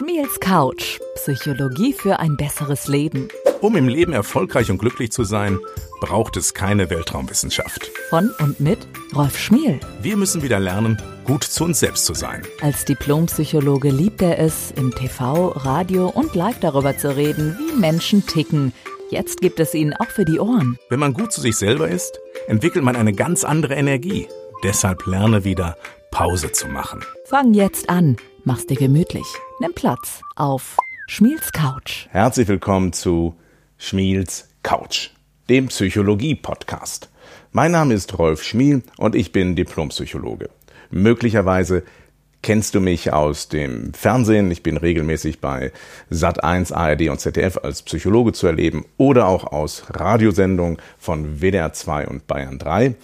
Schmiels Couch. Psychologie für ein besseres Leben. Um im Leben erfolgreich und glücklich zu sein, braucht es keine Weltraumwissenschaft. Von und mit Rolf Schmiel. Wir müssen wieder lernen, gut zu uns selbst zu sein. Als Diplompsychologe liebt er es, im TV, Radio und live darüber zu reden, wie Menschen ticken. Jetzt gibt es ihn auch für die Ohren. Wenn man gut zu sich selber ist, entwickelt man eine ganz andere Energie. Deshalb lerne wieder, Pause zu machen. Fang jetzt an. Mach's dir gemütlich. Nimm Platz auf Schmiels Couch. Herzlich willkommen zu Schmiels Couch, dem Psychologie-Podcast. Mein Name ist Rolf Schmiel und ich bin Diplompsychologe. Möglicherweise kennst du mich aus dem Fernsehen. Ich bin regelmäßig bei Sat1, ARD und ZDF als Psychologe zu erleben oder auch aus Radiosendungen von WDR 2 und Bayern 3.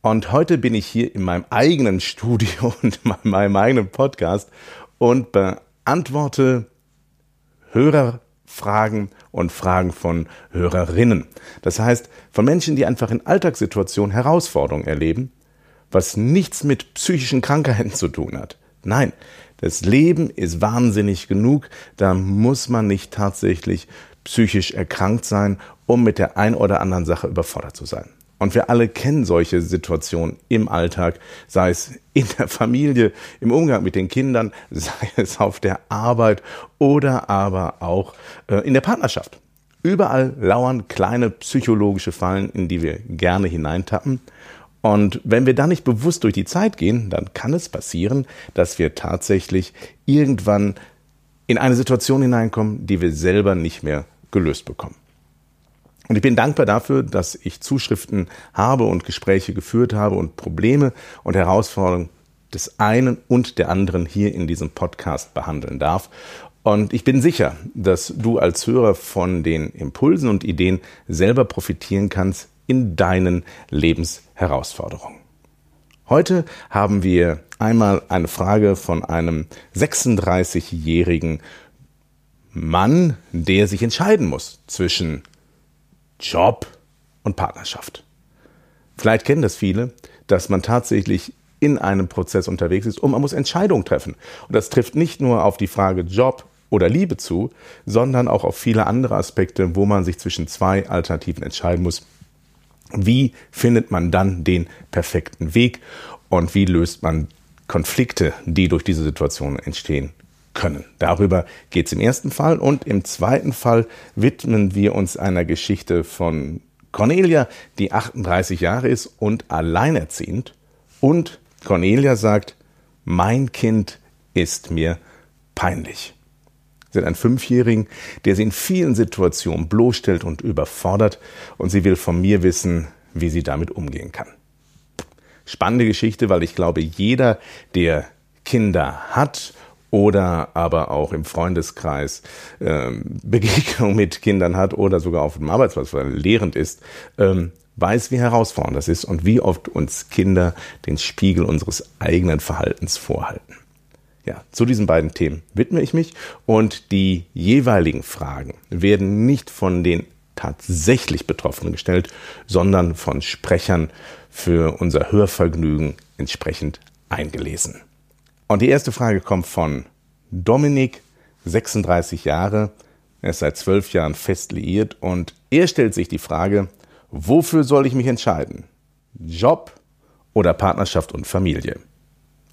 Und heute bin ich hier in meinem eigenen Studio und in meinem eigenen Podcast und beantworte Hörerfragen und Fragen von Hörerinnen. Das heißt, von Menschen, die einfach in Alltagssituationen Herausforderungen erleben, was nichts mit psychischen Krankheiten zu tun hat. Nein, das Leben ist wahnsinnig genug, da muss man nicht tatsächlich psychisch erkrankt sein, um mit der ein oder anderen Sache überfordert zu sein. Und wir alle kennen solche Situationen im Alltag, sei es in der Familie, im Umgang mit den Kindern, sei es auf der Arbeit oder aber auch äh, in der Partnerschaft. Überall lauern kleine psychologische Fallen, in die wir gerne hineintappen. Und wenn wir da nicht bewusst durch die Zeit gehen, dann kann es passieren, dass wir tatsächlich irgendwann in eine Situation hineinkommen, die wir selber nicht mehr gelöst bekommen. Und ich bin dankbar dafür, dass ich Zuschriften habe und Gespräche geführt habe und Probleme und Herausforderungen des einen und der anderen hier in diesem Podcast behandeln darf. Und ich bin sicher, dass du als Hörer von den Impulsen und Ideen selber profitieren kannst in deinen Lebensherausforderungen. Heute haben wir einmal eine Frage von einem 36-jährigen Mann, der sich entscheiden muss zwischen Job und Partnerschaft. Vielleicht kennen das viele, dass man tatsächlich in einem Prozess unterwegs ist und man muss Entscheidungen treffen. Und das trifft nicht nur auf die Frage Job oder Liebe zu, sondern auch auf viele andere Aspekte, wo man sich zwischen zwei Alternativen entscheiden muss. Wie findet man dann den perfekten Weg und wie löst man Konflikte, die durch diese Situation entstehen können. Darüber geht es im ersten Fall und im zweiten Fall widmen wir uns einer Geschichte von Cornelia, die 38 Jahre ist und alleinerziehend. Und Cornelia sagt, mein Kind ist mir peinlich. Sie hat einen Fünfjährigen, der sie in vielen Situationen bloßstellt und überfordert und sie will von mir wissen, wie sie damit umgehen kann. Spannende Geschichte, weil ich glaube, jeder, der Kinder hat oder aber auch im Freundeskreis ähm, Begegnung mit Kindern hat oder sogar auf dem Arbeitsplatz, weil lehrend ist, ähm, weiß, wie herausfordernd das ist und wie oft uns Kinder den Spiegel unseres eigenen Verhaltens vorhalten. Ja, zu diesen beiden Themen widme ich mich und die jeweiligen Fragen werden nicht von den tatsächlich Betroffenen gestellt, sondern von Sprechern für unser Hörvergnügen entsprechend eingelesen. Und die erste Frage kommt von Dominik, 36 Jahre. Er ist seit zwölf Jahren fest liiert und er stellt sich die Frage, wofür soll ich mich entscheiden? Job oder Partnerschaft und Familie?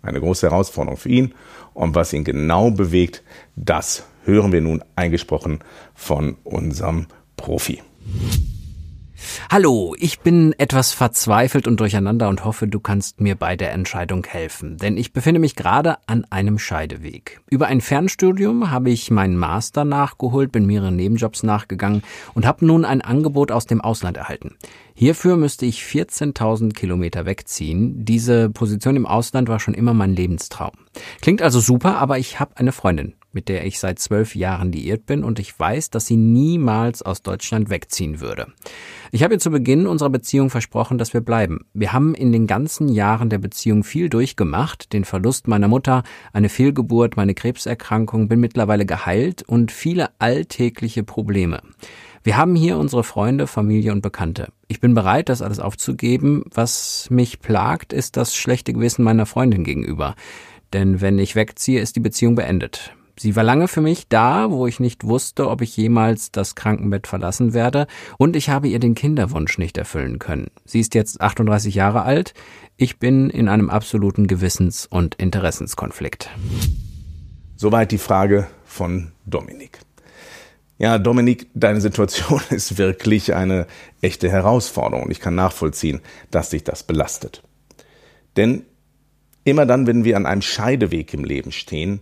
Eine große Herausforderung für ihn. Und was ihn genau bewegt, das hören wir nun eingesprochen von unserem Profi. Hallo, ich bin etwas verzweifelt und durcheinander und hoffe, du kannst mir bei der Entscheidung helfen, denn ich befinde mich gerade an einem Scheideweg. Über ein Fernstudium habe ich meinen Master nachgeholt, bin mehreren Nebenjobs nachgegangen und habe nun ein Angebot aus dem Ausland erhalten. Hierfür müsste ich 14.000 Kilometer wegziehen. Diese Position im Ausland war schon immer mein Lebenstraum. Klingt also super, aber ich habe eine Freundin mit der ich seit zwölf Jahren liiert bin und ich weiß, dass sie niemals aus Deutschland wegziehen würde. Ich habe ihr zu Beginn unserer Beziehung versprochen, dass wir bleiben. Wir haben in den ganzen Jahren der Beziehung viel durchgemacht, den Verlust meiner Mutter, eine Fehlgeburt, meine Krebserkrankung, bin mittlerweile geheilt und viele alltägliche Probleme. Wir haben hier unsere Freunde, Familie und Bekannte. Ich bin bereit, das alles aufzugeben. Was mich plagt, ist das schlechte Gewissen meiner Freundin gegenüber. Denn wenn ich wegziehe, ist die Beziehung beendet. Sie war lange für mich da, wo ich nicht wusste, ob ich jemals das Krankenbett verlassen werde, und ich habe ihr den Kinderwunsch nicht erfüllen können. Sie ist jetzt 38 Jahre alt, ich bin in einem absoluten Gewissens- und Interessenskonflikt. Soweit die Frage von Dominik. Ja, Dominik, deine Situation ist wirklich eine echte Herausforderung. Ich kann nachvollziehen, dass dich das belastet. Denn immer dann, wenn wir an einem Scheideweg im Leben stehen,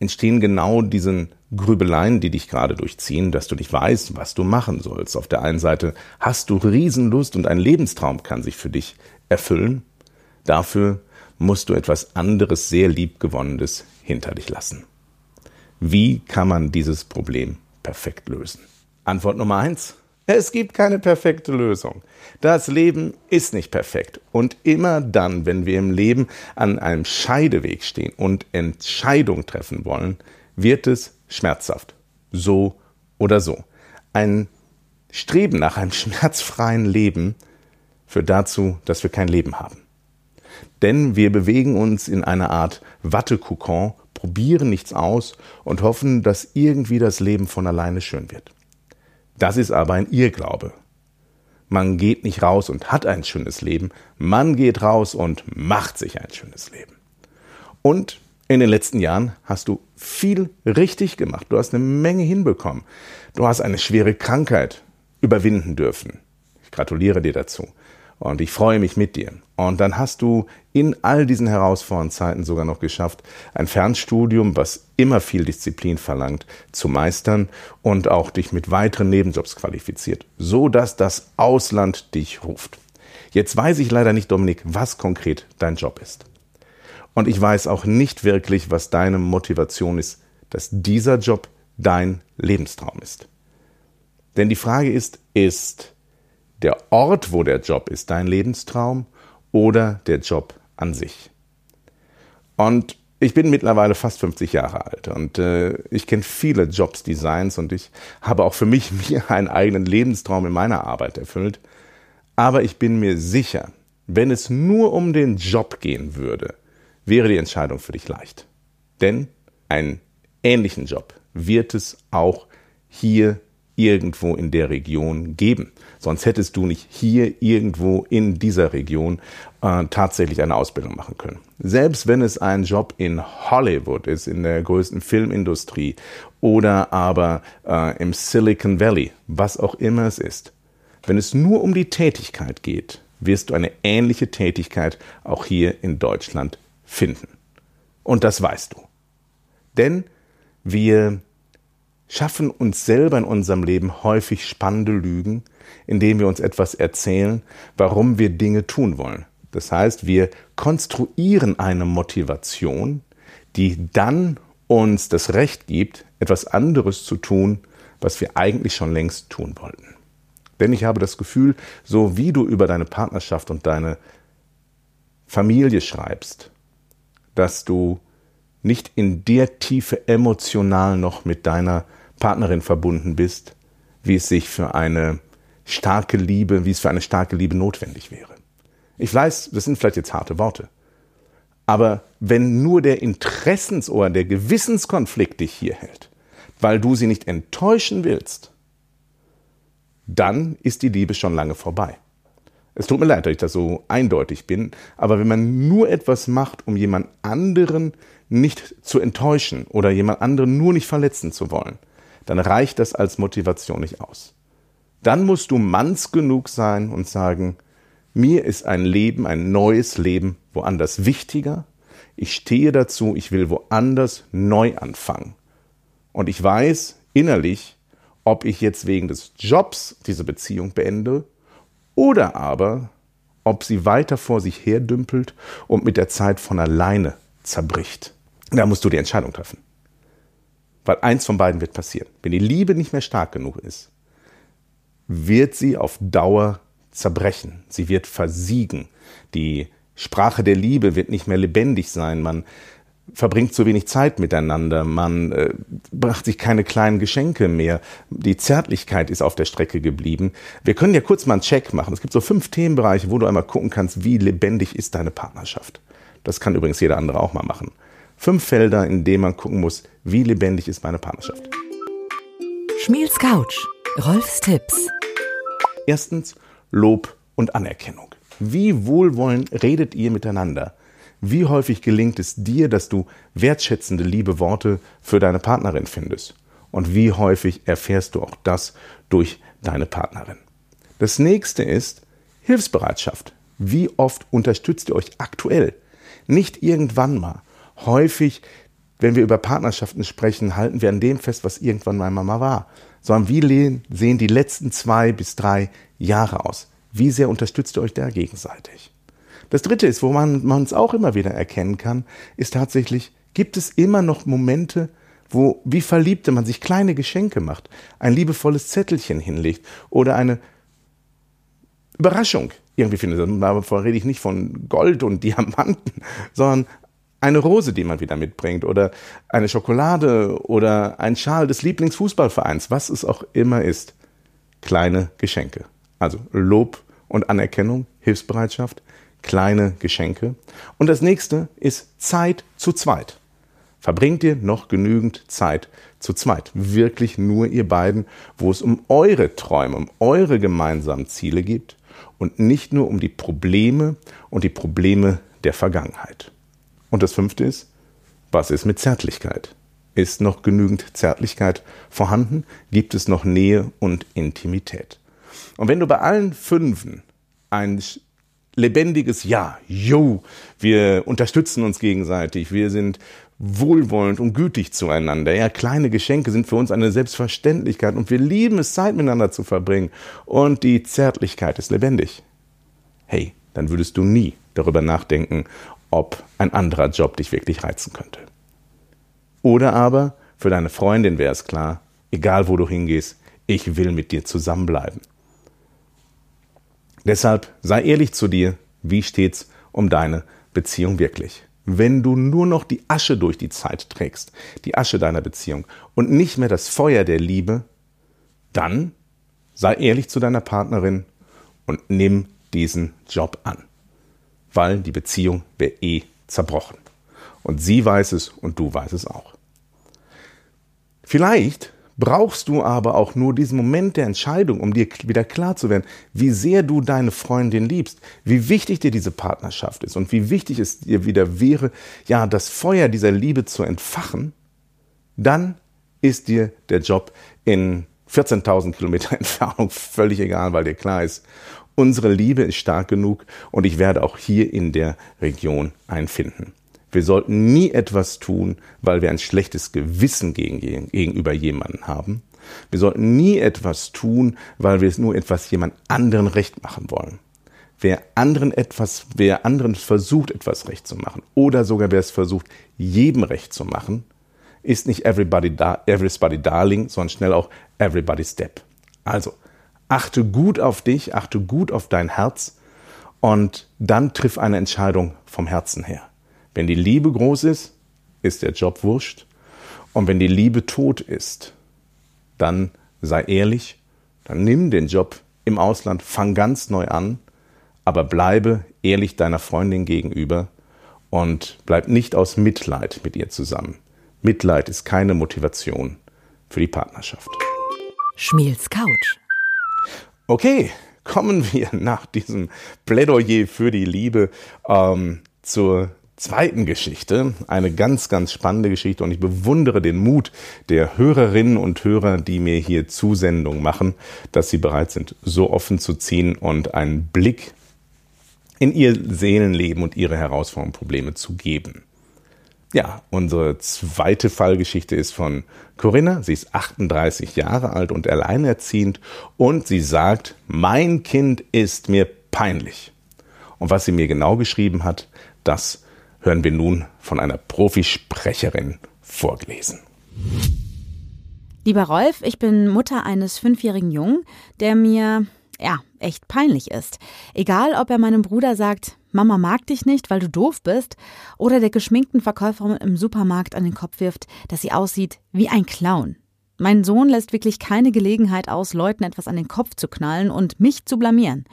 entstehen genau diesen Grübeleien, die dich gerade durchziehen, dass du nicht weißt, was du machen sollst. Auf der einen Seite hast du Riesenlust und ein Lebenstraum kann sich für dich erfüllen. Dafür musst du etwas anderes, sehr liebgewonnenes hinter dich lassen. Wie kann man dieses Problem perfekt lösen? Antwort Nummer eins. Es gibt keine perfekte Lösung. Das Leben ist nicht perfekt. Und immer dann, wenn wir im Leben an einem Scheideweg stehen und Entscheidung treffen wollen, wird es schmerzhaft. So oder so. Ein Streben nach einem schmerzfreien Leben führt dazu, dass wir kein Leben haben. Denn wir bewegen uns in einer Art Wattekokon, probieren nichts aus und hoffen, dass irgendwie das Leben von alleine schön wird. Das ist aber ein Irrglaube. Man geht nicht raus und hat ein schönes Leben, man geht raus und macht sich ein schönes Leben. Und in den letzten Jahren hast du viel richtig gemacht. Du hast eine Menge hinbekommen. Du hast eine schwere Krankheit überwinden dürfen. Ich gratuliere dir dazu. Und ich freue mich mit dir. Und dann hast du in all diesen herausfordernden Zeiten sogar noch geschafft, ein Fernstudium, was immer viel Disziplin verlangt, zu meistern und auch dich mit weiteren Nebenjobs qualifiziert, so dass das Ausland dich ruft. Jetzt weiß ich leider nicht, Dominik, was konkret dein Job ist. Und ich weiß auch nicht wirklich, was deine Motivation ist, dass dieser Job dein Lebenstraum ist. Denn die Frage ist, ist der Ort, wo der Job ist, dein Lebenstraum oder der Job an sich. Und ich bin mittlerweile fast 50 Jahre alt und äh, ich kenne viele Jobs, Designs und ich habe auch für mich mir einen eigenen Lebenstraum in meiner Arbeit erfüllt. Aber ich bin mir sicher, wenn es nur um den Job gehen würde, wäre die Entscheidung für dich leicht. Denn einen ähnlichen Job wird es auch hier irgendwo in der Region geben. Sonst hättest du nicht hier irgendwo in dieser Region äh, tatsächlich eine Ausbildung machen können. Selbst wenn es ein Job in Hollywood ist, in der größten Filmindustrie oder aber äh, im Silicon Valley, was auch immer es ist. Wenn es nur um die Tätigkeit geht, wirst du eine ähnliche Tätigkeit auch hier in Deutschland finden. Und das weißt du. Denn wir schaffen uns selber in unserem Leben häufig spannende Lügen, indem wir uns etwas erzählen, warum wir Dinge tun wollen. Das heißt, wir konstruieren eine Motivation, die dann uns das Recht gibt, etwas anderes zu tun, was wir eigentlich schon längst tun wollten. Denn ich habe das Gefühl, so wie du über deine Partnerschaft und deine Familie schreibst, dass du nicht in der Tiefe emotional noch mit deiner Partnerin verbunden bist, wie es sich für eine starke Liebe, wie es für eine starke Liebe notwendig wäre. Ich weiß, das sind vielleicht jetzt harte Worte. Aber wenn nur der Interessens- oder der Gewissenskonflikt dich hier hält, weil du sie nicht enttäuschen willst, dann ist die Liebe schon lange vorbei. Es tut mir leid, dass ich da so eindeutig bin, aber wenn man nur etwas macht, um jemand anderen nicht zu enttäuschen oder jemand anderen nur nicht verletzen zu wollen, dann reicht das als Motivation nicht aus. Dann musst du manns genug sein und sagen, mir ist ein Leben, ein neues Leben woanders wichtiger. Ich stehe dazu, ich will woanders neu anfangen. Und ich weiß innerlich, ob ich jetzt wegen des Jobs diese Beziehung beende oder aber, ob sie weiter vor sich herdümpelt und mit der Zeit von alleine zerbricht. Da musst du die Entscheidung treffen. Weil eins von beiden wird passieren. Wenn die Liebe nicht mehr stark genug ist, wird sie auf Dauer zerbrechen. Sie wird versiegen. Die Sprache der Liebe wird nicht mehr lebendig sein. Man verbringt zu wenig Zeit miteinander. Man äh, bracht sich keine kleinen Geschenke mehr. Die Zärtlichkeit ist auf der Strecke geblieben. Wir können ja kurz mal einen Check machen. Es gibt so fünf Themenbereiche, wo du einmal gucken kannst, wie lebendig ist deine Partnerschaft. Das kann übrigens jeder andere auch mal machen. Fünf Felder, in denen man gucken muss, wie lebendig ist meine Partnerschaft. Schmiels Couch. Rolfs Tipps. Erstens Lob und Anerkennung. Wie wohlwollend redet ihr miteinander? Wie häufig gelingt es dir, dass du wertschätzende, liebe Worte für deine Partnerin findest? Und wie häufig erfährst du auch das durch deine Partnerin? Das nächste ist Hilfsbereitschaft. Wie oft unterstützt ihr euch aktuell? Nicht irgendwann mal. Häufig, wenn wir über Partnerschaften sprechen, halten wir an dem fest, was irgendwann mal Mama war. Sondern wie sehen die letzten zwei bis drei Jahre aus? Wie sehr unterstützt ihr euch da gegenseitig? Das dritte ist, wo man, man es auch immer wieder erkennen kann, ist tatsächlich, gibt es immer noch Momente, wo wie Verliebte man sich kleine Geschenke macht, ein liebevolles Zettelchen hinlegt oder eine Überraschung irgendwie findet. Davon rede ich nicht von Gold und Diamanten, sondern eine Rose, die man wieder mitbringt oder eine Schokolade oder ein Schal des Lieblingsfußballvereins, was es auch immer ist. Kleine Geschenke. Also Lob und Anerkennung, Hilfsbereitschaft, kleine Geschenke. Und das nächste ist Zeit zu zweit. Verbringt ihr noch genügend Zeit zu zweit? Wirklich nur ihr beiden, wo es um eure Träume, um eure gemeinsamen Ziele geht und nicht nur um die Probleme und die Probleme der Vergangenheit. Und das fünfte ist, was ist mit Zärtlichkeit? Ist noch genügend Zärtlichkeit vorhanden? Gibt es noch Nähe und Intimität? Und wenn du bei allen fünfen ein lebendiges Ja, yo, wir unterstützen uns gegenseitig, wir sind wohlwollend und gütig zueinander. Ja, kleine Geschenke sind für uns eine Selbstverständlichkeit und wir lieben es, Zeit miteinander zu verbringen. Und die Zärtlichkeit ist lebendig. Hey, dann würdest du nie darüber nachdenken, ob ein anderer Job dich wirklich reizen könnte. Oder aber für deine Freundin wäre es klar, egal wo du hingehst, ich will mit dir zusammenbleiben. Deshalb sei ehrlich zu dir, wie steht's um deine Beziehung wirklich? Wenn du nur noch die Asche durch die Zeit trägst, die Asche deiner Beziehung und nicht mehr das Feuer der Liebe, dann sei ehrlich zu deiner Partnerin und nimm diesen Job an, weil die Beziehung wäre eh zerbrochen. Und sie weiß es und du weißt es auch. Vielleicht brauchst du aber auch nur diesen Moment der Entscheidung, um dir wieder klar zu werden, wie sehr du deine Freundin liebst, wie wichtig dir diese Partnerschaft ist und wie wichtig es dir wieder wäre, ja, das Feuer dieser Liebe zu entfachen, dann ist dir der Job in 14.000 Kilometer Entfernung völlig egal, weil dir klar ist, unsere Liebe ist stark genug und ich werde auch hier in der Region einfinden. Wir sollten nie etwas tun, weil wir ein schlechtes Gewissen gegen, gegenüber jemanden haben. Wir sollten nie etwas tun, weil wir es nur etwas jemand anderen recht machen wollen. Wer anderen etwas, wer anderen versucht, etwas recht zu machen, oder sogar wer es versucht, jedem recht zu machen, ist nicht everybody, da, everybody darling, sondern schnell auch everybody step. Also, achte gut auf dich, achte gut auf dein Herz und dann triff eine Entscheidung vom Herzen her. Wenn die Liebe groß ist, ist der Job wurscht. Und wenn die Liebe tot ist, dann sei ehrlich, dann nimm den Job im Ausland, fang ganz neu an, aber bleibe ehrlich deiner Freundin gegenüber und bleib nicht aus Mitleid mit ihr zusammen. Mitleid ist keine Motivation für die Partnerschaft. Schmiels Couch. Okay, kommen wir nach diesem Plädoyer für die Liebe ähm, zur zweiten Geschichte, eine ganz, ganz spannende Geschichte und ich bewundere den Mut der Hörerinnen und Hörer, die mir hier Zusendungen machen, dass sie bereit sind, so offen zu ziehen und einen Blick in ihr Seelenleben und ihre Herausforderungen, Probleme zu geben. Ja, unsere zweite Fallgeschichte ist von Corinna. Sie ist 38 Jahre alt und alleinerziehend und sie sagt, mein Kind ist mir peinlich. Und was sie mir genau geschrieben hat, das hören wir nun von einer Profisprecherin vorgelesen. Lieber Rolf, ich bin Mutter eines fünfjährigen Jungen, der mir, ja, echt peinlich ist. Egal, ob er meinem Bruder sagt, Mama mag dich nicht, weil du doof bist, oder der geschminkten Verkäuferin im Supermarkt an den Kopf wirft, dass sie aussieht wie ein Clown. Mein Sohn lässt wirklich keine Gelegenheit aus, Leuten etwas an den Kopf zu knallen und mich zu blamieren.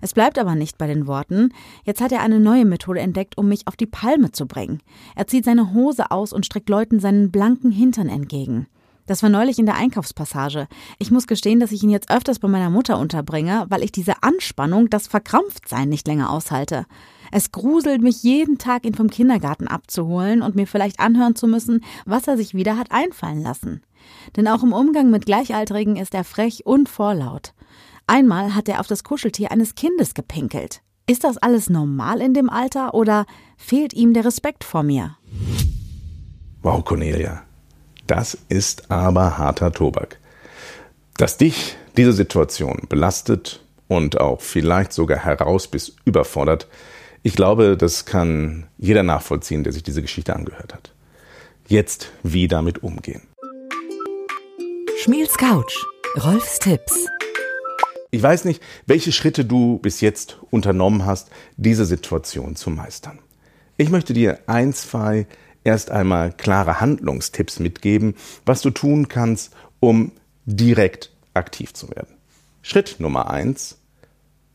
Es bleibt aber nicht bei den Worten. Jetzt hat er eine neue Methode entdeckt, um mich auf die Palme zu bringen. Er zieht seine Hose aus und streckt Leuten seinen blanken Hintern entgegen. Das war neulich in der Einkaufspassage. Ich muss gestehen, dass ich ihn jetzt öfters bei meiner Mutter unterbringe, weil ich diese Anspannung, das Verkrampftsein nicht länger aushalte. Es gruselt mich jeden Tag, ihn vom Kindergarten abzuholen und mir vielleicht anhören zu müssen, was er sich wieder hat einfallen lassen. Denn auch im Umgang mit Gleichaltrigen ist er frech und vorlaut. Einmal hat er auf das Kuscheltier eines Kindes gepinkelt. Ist das alles normal in dem Alter oder fehlt ihm der Respekt vor mir? Wow, Cornelia. Das ist aber harter Tobak. Dass dich diese Situation belastet und auch vielleicht sogar heraus bis überfordert, ich glaube, das kann jeder nachvollziehen, der sich diese Geschichte angehört hat. Jetzt wie damit umgehen. Schmiels Couch. Rolfs Tipps. Ich weiß nicht, welche Schritte du bis jetzt unternommen hast, diese Situation zu meistern. Ich möchte dir ein, zwei erst einmal klare Handlungstipps mitgeben, was du tun kannst, um direkt aktiv zu werden. Schritt Nummer eins.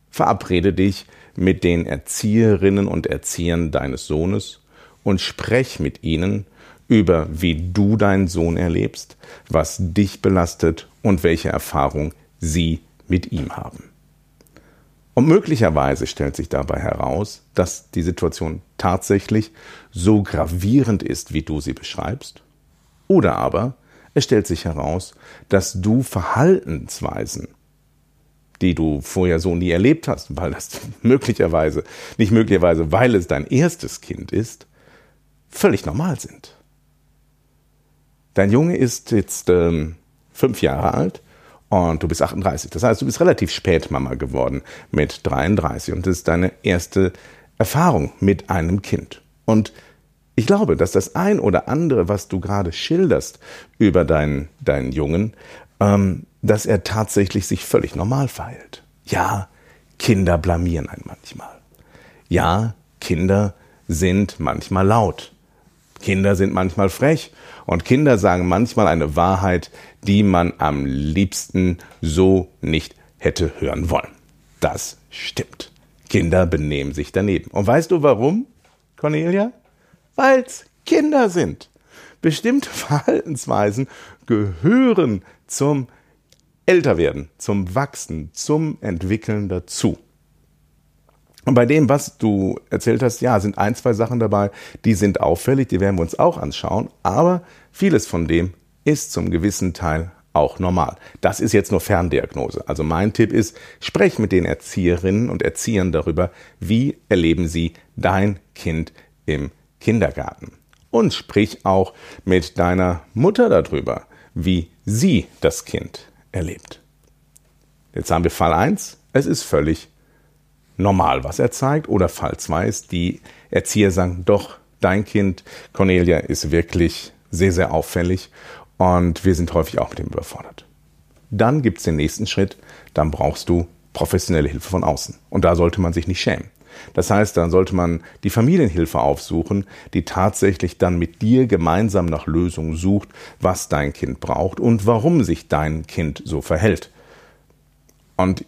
Verabrede dich mit den Erzieherinnen und Erziehern deines Sohnes und sprech mit ihnen über, wie du deinen Sohn erlebst, was dich belastet und welche Erfahrung sie mit ihm haben. Und möglicherweise stellt sich dabei heraus, dass die Situation tatsächlich so gravierend ist, wie du sie beschreibst. Oder aber es stellt sich heraus, dass du Verhaltensweisen, die du vorher so nie erlebt hast, weil das möglicherweise, nicht möglicherweise, weil es dein erstes Kind ist, völlig normal sind. Dein Junge ist jetzt ähm, fünf Jahre alt und du bist 38. Das heißt, du bist relativ spät Mama geworden mit 33 und das ist deine erste Erfahrung mit einem Kind. Und ich glaube, dass das ein oder andere, was du gerade schilderst über deinen, deinen Jungen, ähm, dass er tatsächlich sich völlig normal verhält. Ja, Kinder blamieren einen manchmal. Ja, Kinder sind manchmal laut. Kinder sind manchmal frech und Kinder sagen manchmal eine Wahrheit, die man am liebsten so nicht hätte hören wollen. Das stimmt. Kinder benehmen sich daneben. Und weißt du warum, Cornelia? Weil's Kinder sind. Bestimmte Verhaltensweisen gehören zum Älterwerden, zum Wachsen, zum Entwickeln dazu. Und bei dem, was du erzählt hast, ja, sind ein, zwei Sachen dabei, die sind auffällig, die werden wir uns auch anschauen, aber vieles von dem ist zum gewissen Teil auch normal. Das ist jetzt nur Ferndiagnose. Also mein Tipp ist, sprech mit den Erzieherinnen und Erziehern darüber, wie erleben sie dein Kind im Kindergarten. Und sprich auch mit deiner Mutter darüber, wie sie das Kind erlebt. Jetzt haben wir Fall 1. Es ist völlig normal, was er zeigt. Oder Fall 2 ist, die Erzieher sagen, doch, dein Kind, Cornelia, ist wirklich sehr, sehr auffällig und wir sind häufig auch mit ihm überfordert. Dann gibt es den nächsten Schritt, dann brauchst du professionelle Hilfe von außen. Und da sollte man sich nicht schämen. Das heißt, dann sollte man die Familienhilfe aufsuchen, die tatsächlich dann mit dir gemeinsam nach Lösungen sucht, was dein Kind braucht und warum sich dein Kind so verhält. Und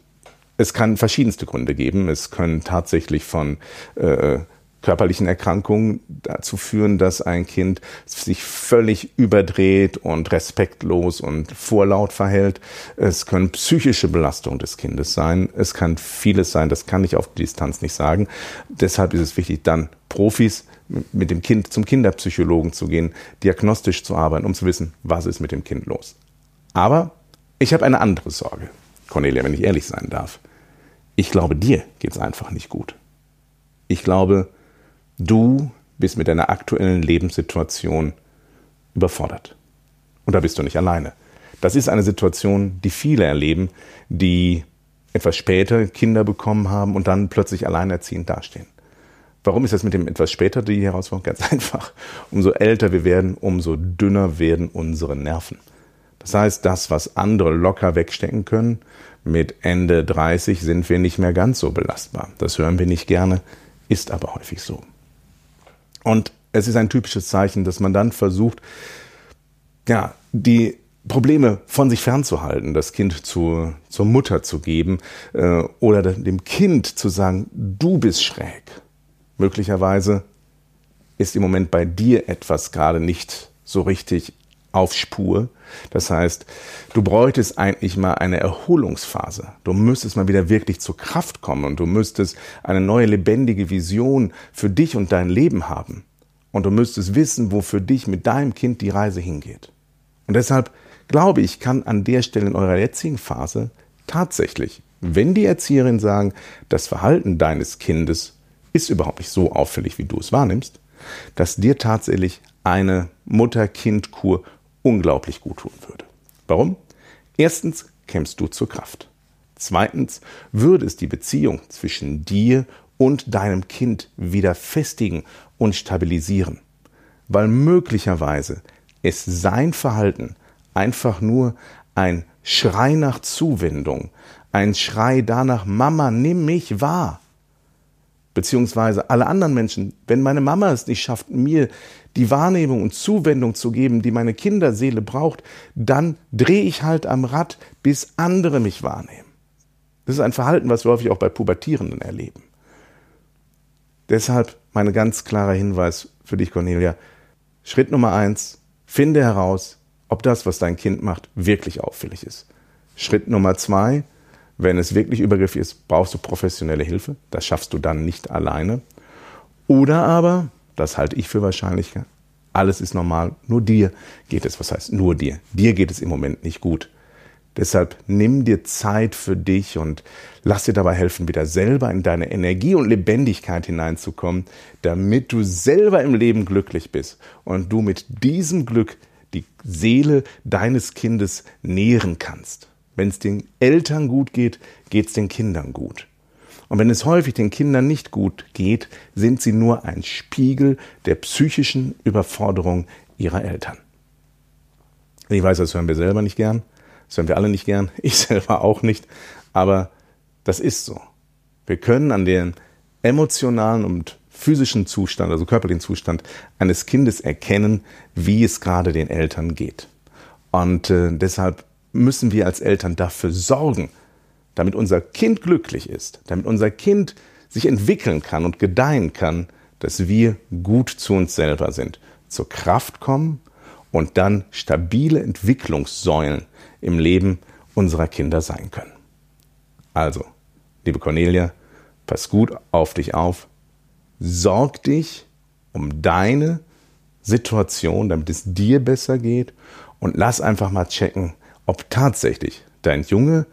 es kann verschiedenste Gründe geben. Es können tatsächlich von äh, körperlichen Erkrankungen dazu führen, dass ein Kind sich völlig überdreht und respektlos und vorlaut verhält. Es können psychische Belastungen des Kindes sein. Es kann vieles sein, das kann ich auf Distanz nicht sagen. Deshalb ist es wichtig, dann Profis mit dem Kind zum Kinderpsychologen zu gehen, diagnostisch zu arbeiten, um zu wissen, was ist mit dem Kind los. Aber ich habe eine andere Sorge, Cornelia, wenn ich ehrlich sein darf. Ich glaube, dir geht es einfach nicht gut. Ich glaube, Du bist mit deiner aktuellen Lebenssituation überfordert. Und da bist du nicht alleine. Das ist eine Situation, die viele erleben, die etwas später Kinder bekommen haben und dann plötzlich alleinerziehend dastehen. Warum ist das mit dem etwas später die Herausforderung? Ganz einfach. Umso älter wir werden, umso dünner werden unsere Nerven. Das heißt, das, was andere locker wegstecken können, mit Ende 30 sind wir nicht mehr ganz so belastbar. Das hören wir nicht gerne, ist aber häufig so. Und es ist ein typisches Zeichen, dass man dann versucht, ja, die Probleme von sich fernzuhalten, das Kind zu, zur Mutter zu geben äh, oder dem Kind zu sagen, du bist schräg. Möglicherweise ist im Moment bei dir etwas gerade nicht so richtig auf Spur. Das heißt, du bräuchtest eigentlich mal eine Erholungsphase. Du müsstest mal wieder wirklich zur Kraft kommen und du müsstest eine neue lebendige Vision für dich und dein Leben haben. Und du müsstest wissen, wo für dich mit deinem Kind die Reise hingeht. Und deshalb glaube ich, kann an der Stelle in eurer jetzigen Phase tatsächlich, wenn die Erzieherin sagen, das Verhalten deines Kindes ist überhaupt nicht so auffällig, wie du es wahrnimmst, dass dir tatsächlich eine Mutter-Kind-Kur unglaublich gut tun würde. Warum? Erstens kämst du zur Kraft. Zweitens würde es die Beziehung zwischen dir und deinem Kind wieder festigen und stabilisieren, weil möglicherweise es sein Verhalten einfach nur ein Schrei nach Zuwendung, ein Schrei danach, Mama, nimm mich wahr, beziehungsweise alle anderen Menschen, wenn meine Mama es nicht schafft, mir die Wahrnehmung und Zuwendung zu geben, die meine Kinderseele braucht, dann drehe ich halt am Rad, bis andere mich wahrnehmen. Das ist ein Verhalten, was wir häufig auch bei Pubertierenden erleben. Deshalb mein ganz klarer Hinweis für dich, Cornelia. Schritt Nummer eins, finde heraus, ob das, was dein Kind macht, wirklich auffällig ist. Schritt Nummer zwei, wenn es wirklich übergriffig ist, brauchst du professionelle Hilfe. Das schaffst du dann nicht alleine. Oder aber, das halte ich für wahrscheinlich, alles ist normal, nur dir geht es. Was heißt nur dir? Dir geht es im Moment nicht gut. Deshalb nimm dir Zeit für dich und lass dir dabei helfen, wieder selber in deine Energie und Lebendigkeit hineinzukommen, damit du selber im Leben glücklich bist und du mit diesem Glück die Seele deines Kindes nähren kannst. Wenn es den Eltern gut geht, geht es den Kindern gut. Und wenn es häufig den Kindern nicht gut geht, sind sie nur ein Spiegel der psychischen Überforderung ihrer Eltern. Ich weiß, das hören wir selber nicht gern, das hören wir alle nicht gern, ich selber auch nicht, aber das ist so. Wir können an den emotionalen und physischen Zustand, also körperlichen Zustand eines Kindes erkennen, wie es gerade den Eltern geht. Und äh, deshalb müssen wir als Eltern dafür sorgen, damit unser Kind glücklich ist, damit unser Kind sich entwickeln kann und gedeihen kann, dass wir gut zu uns selber sind, zur Kraft kommen und dann stabile Entwicklungssäulen im Leben unserer Kinder sein können. Also, liebe Cornelia, pass gut auf dich auf, sorg dich um deine Situation, damit es dir besser geht und lass einfach mal checken, ob tatsächlich dein Junge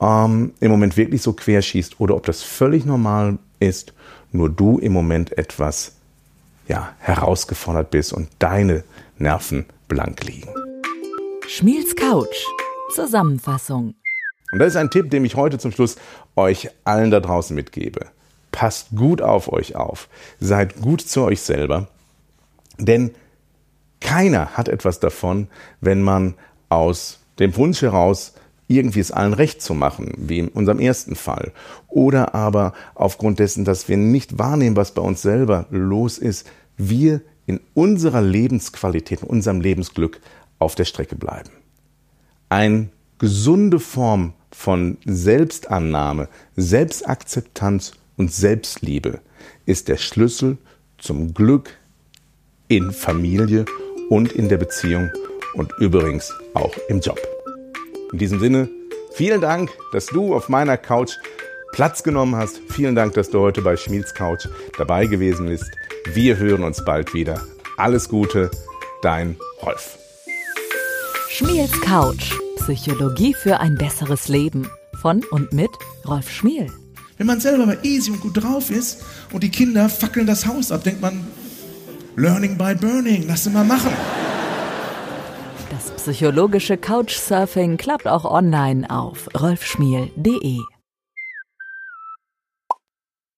ähm, im Moment wirklich so querschießt oder ob das völlig normal ist, nur du im Moment etwas ja, herausgefordert bist und deine Nerven blank liegen. Schmiels Couch. Zusammenfassung. Und das ist ein Tipp, den ich heute zum Schluss euch allen da draußen mitgebe. Passt gut auf euch auf. Seid gut zu euch selber. Denn keiner hat etwas davon, wenn man aus dem Wunsch heraus, irgendwie es allen recht zu machen, wie in unserem ersten Fall. Oder aber aufgrund dessen, dass wir nicht wahrnehmen, was bei uns selber los ist, wir in unserer Lebensqualität, in unserem Lebensglück auf der Strecke bleiben. Eine gesunde Form von Selbstannahme, Selbstakzeptanz und Selbstliebe ist der Schlüssel zum Glück in Familie und in der Beziehung und übrigens auch im Job. In diesem Sinne, vielen Dank, dass du auf meiner Couch Platz genommen hast. Vielen Dank, dass du heute bei Schmiels Couch dabei gewesen bist. Wir hören uns bald wieder. Alles Gute, dein Rolf. Schmiels Couch. Psychologie für ein besseres Leben. Von und mit Rolf Schmiel. Wenn man selber mal easy und gut drauf ist und die Kinder fackeln das Haus ab, denkt man, Learning by Burning, lass sie mal machen. Psychologische Couchsurfing klappt auch online auf rolfschmiel.de.